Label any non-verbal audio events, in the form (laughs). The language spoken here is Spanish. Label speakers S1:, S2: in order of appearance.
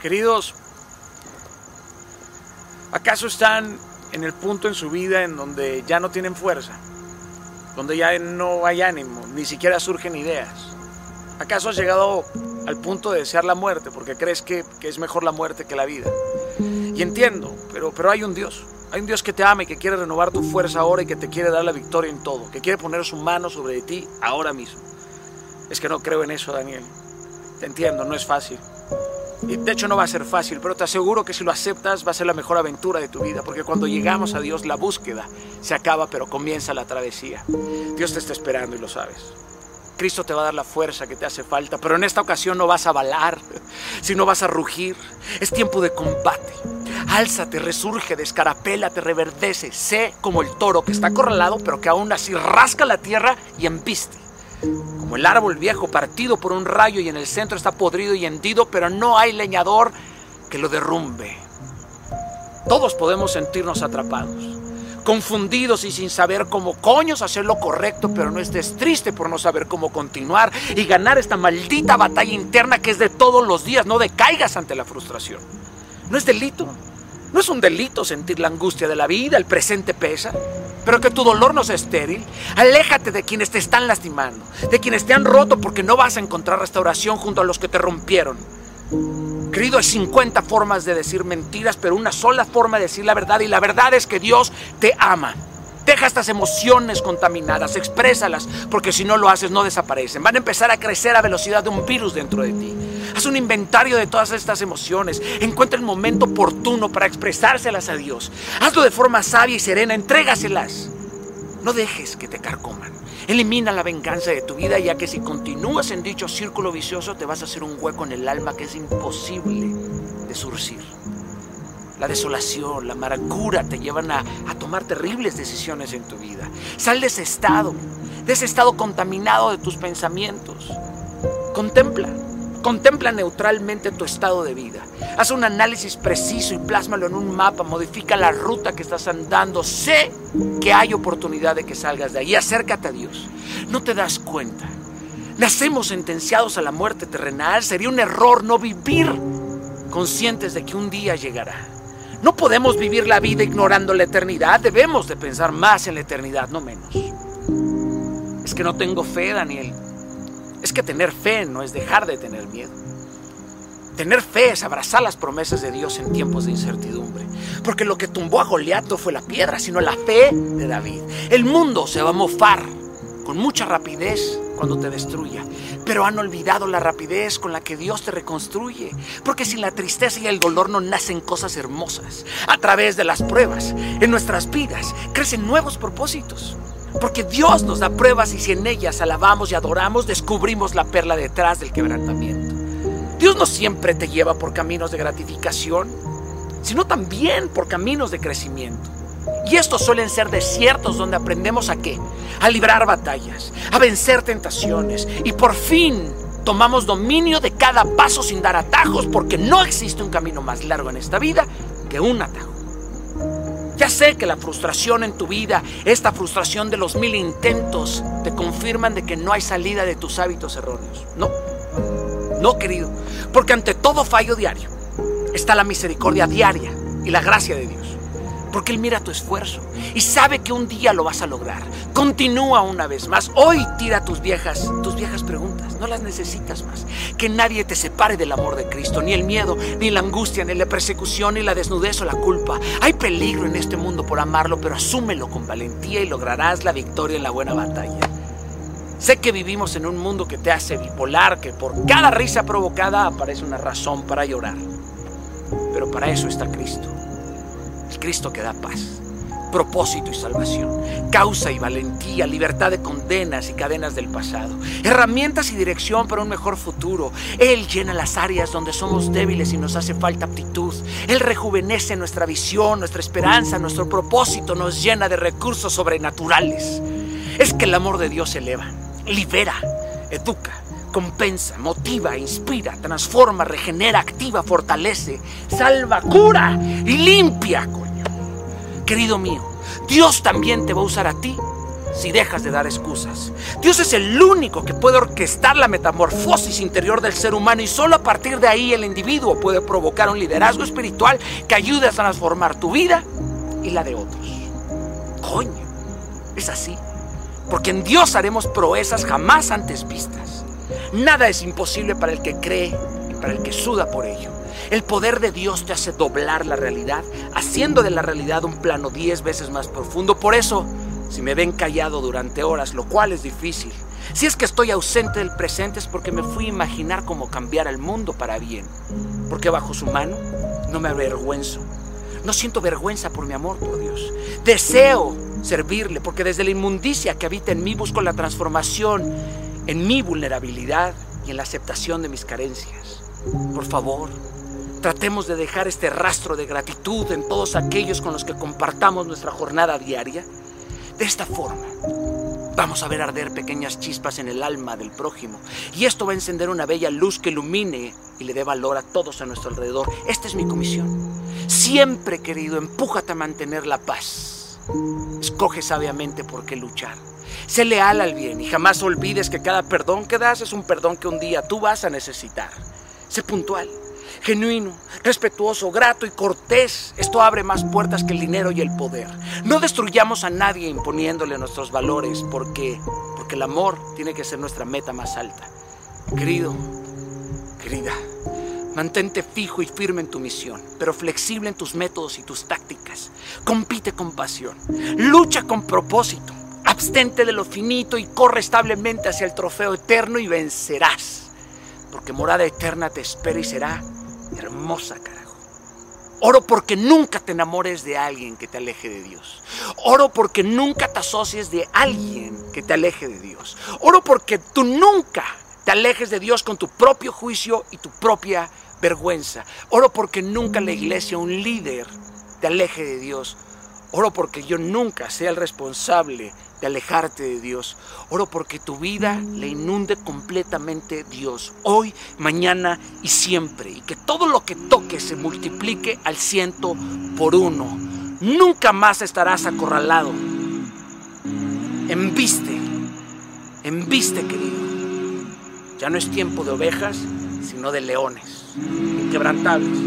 S1: Queridos, ¿acaso están en el punto en su vida en donde ya no tienen fuerza? Donde ya no hay ánimo, ni siquiera surgen ideas. ¿Acaso has llegado al punto de desear la muerte porque crees que, es mejor la muerte que la vida? Y entiendo, pero, pero hay un Dios. Hay un Dios que te ama y que quiere renovar tu fuerza ahora y que te quiere dar la victoria en todo, que quiere poner su mano sobre ti ahora mismo. Es que no creo en eso, Daniel. Te entiendo, no es fácil. De hecho no va a ser fácil, pero te aseguro que si lo aceptas va a ser la mejor aventura de tu vida, porque cuando llegamos a Dios la búsqueda se acaba, pero comienza la travesía. Dios te está esperando y lo sabes. Cristo te va a dar la fuerza que te hace falta, pero en esta ocasión no vas a balar, (laughs) sino vas a rugir. Es tiempo de combate. Álzate, resurge, te reverdece. Sé como el toro que está acorralado, pero que aún así rasca la tierra y embiste. Como el árbol viejo partido por un rayo y en el centro está podrido y hendido, pero no hay leñador que lo derrumbe. Todos podemos sentirnos atrapados, confundidos y sin saber cómo coños hacer lo correcto, pero no estés triste por no saber cómo continuar y ganar esta maldita batalla interna que es de todos los días. No decaigas ante la frustración. No es delito. No es un delito sentir la angustia de la vida, el presente pesa, pero que tu dolor no sea estéril. Aléjate de quienes te están lastimando, de quienes te han roto porque no vas a encontrar restauración junto a los que te rompieron. Querido, hay 50 formas de decir mentiras, pero una sola forma de decir la verdad y la verdad es que Dios te ama. Deja estas emociones contaminadas, exprésalas, porque si no lo haces no desaparecen. Van a empezar a crecer a velocidad de un virus dentro de ti. Haz un inventario de todas estas emociones. Encuentra el momento oportuno para expresárselas a Dios. Hazlo de forma sabia y serena, entrégaselas. No dejes que te carcoman. Elimina la venganza de tu vida, ya que si continúas en dicho círculo vicioso te vas a hacer un hueco en el alma que es imposible de surcir. La desolación, la amargura te llevan a, tomar terribles decisiones en tu vida. Sal de ese estado, de ese estado contaminado de tus pensamientos. Contempla, contempla neutralmente tu estado de vida. Haz un análisis preciso y plásmalo en un mapa. Modifica la ruta que estás andando. Sé que hay oportunidad de que salgas de ahí. Acércate a Dios. No te das cuenta. Nacemos sentenciados a la muerte terrenal. Sería un error no vivir conscientes de que un día llegará. No podemos vivir la vida ignorando la eternidad, debemos de pensar más en la eternidad, no menos. Es que no tengo fe, Daniel. Es que tener fe no es dejar de tener miedo. Tener fe es abrazar las promesas de Dios en tiempos de incertidumbre. Porque lo que tumbó a Goliat no fue la piedra, sino la fe de David. El mundo se va a mofar con mucha rapidez cuando te destruya. Pero han olvidado la rapidez con la que Dios te reconstruye. Porque sin la tristeza y el dolor no nacen cosas hermosas. A través de las pruebas, en nuestras vidas, crecen nuevos propósitos. Porque Dios nos da pruebas y si en ellas alabamos y adoramos, descubrimos la perla detrás del quebrantamiento. Dios no siempre te lleva por caminos de gratificación, sino también por caminos de crecimiento. Y estos suelen ser desiertos donde aprendemos a qué? A librar batallas, a vencer tentaciones y por fin tomamos dominio de cada paso sin dar atajos porque no existe un camino más largo en esta vida que un atajo. Ya sé que la frustración en tu vida, esta frustración de los mil intentos, te confirman de que no hay salida de tus hábitos erróneos. No, no querido, porque ante todo fallo diario está la misericordia diaria y la gracia de Dios porque Él mira tu esfuerzo y sabe que un día lo vas a lograr. Continúa una vez más. Hoy tira tus viejas, tus viejas preguntas. No las necesitas más. Que nadie te separe del amor de Cristo, ni el miedo, ni la angustia, ni la persecución, ni la desnudez o la culpa. Hay peligro en este mundo por amarlo, pero asúmelo con valentía y lograrás la victoria en la buena batalla. Sé que vivimos en un mundo que te hace bipolar, que por cada risa provocada aparece una razón para llorar. Pero para eso está Cristo. Cristo que da paz, propósito y salvación, causa y valentía, libertad de condenas y cadenas del pasado, herramientas y dirección para un mejor futuro. Él llena las áreas donde somos débiles y nos hace falta aptitud. Él rejuvenece nuestra visión, nuestra esperanza, nuestro propósito, nos llena de recursos sobrenaturales. Es que el amor de Dios eleva, libera, educa compensa, motiva, inspira, transforma, regenera, activa, fortalece, salva, cura y limpia. Querido mío, Dios también te va a usar a ti
S2: si dejas de dar excusas. Dios es el único que puede orquestar la metamorfosis interior del ser humano y solo a partir de ahí el individuo puede provocar un liderazgo espiritual que ayude a transformar tu vida y la de otros. Coño, es así. Porque en Dios haremos proezas jamás antes vistas. Nada es imposible para el que cree y para el que suda por ello. El poder de Dios te hace doblar la realidad, haciendo de la realidad un plano diez veces más profundo. Por eso, si me ven callado durante horas, lo cual es difícil, si es que estoy ausente del presente es porque me fui a imaginar cómo cambiar el mundo para bien. Porque bajo su mano no me avergüenzo. No siento vergüenza por mi amor por Dios. Deseo servirle porque desde la inmundicia que habita en mí busco la transformación en mi vulnerabilidad y en la aceptación de mis carencias. Por favor, tratemos de dejar este rastro de gratitud en todos aquellos con los que compartamos nuestra jornada diaria. De esta forma, vamos a ver arder pequeñas chispas en el alma del prójimo y esto va a encender una bella luz que ilumine y le dé valor a todos a nuestro alrededor. Esta es mi comisión. Siempre, querido, empújate a mantener la paz. Escoge sabiamente por qué luchar. Sé leal al bien y jamás olvides que cada perdón que das es un perdón que un día tú vas a necesitar. Sé puntual, genuino, respetuoso, grato y cortés. Esto abre más puertas que el dinero y el poder. No destruyamos a nadie imponiéndole nuestros valores porque, porque el amor tiene que ser nuestra meta más alta. Querido, querida, mantente fijo y firme en tu misión, pero flexible en tus métodos y tus tácticas. Compite con pasión, lucha con propósito, abstente de lo finito y corre establemente hacia el trofeo eterno y vencerás. Porque morada eterna te espera y será hermosa, carajo. Oro porque nunca te enamores de alguien que te aleje de Dios. Oro porque nunca te asocies de alguien que te aleje de Dios. Oro porque tú nunca te alejes de Dios con tu propio juicio y tu propia vergüenza. Oro porque nunca la iglesia, un líder, te aleje de Dios. Oro porque yo nunca sea el responsable de alejarte de Dios. Oro porque tu vida le inunde completamente Dios, hoy, mañana y siempre. Y que todo lo que toque se multiplique al ciento por uno. Nunca más estarás acorralado. Enviste, enviste querido. Ya no es tiempo de ovejas, sino de leones, inquebrantables.